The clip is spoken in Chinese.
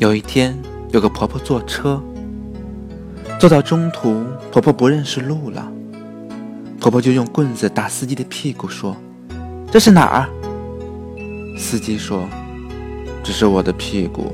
有一天有个婆婆坐车。坐到中途婆婆不认识路了。婆婆就用棍子打司机的屁股说这是哪儿？司机说这是我的屁股。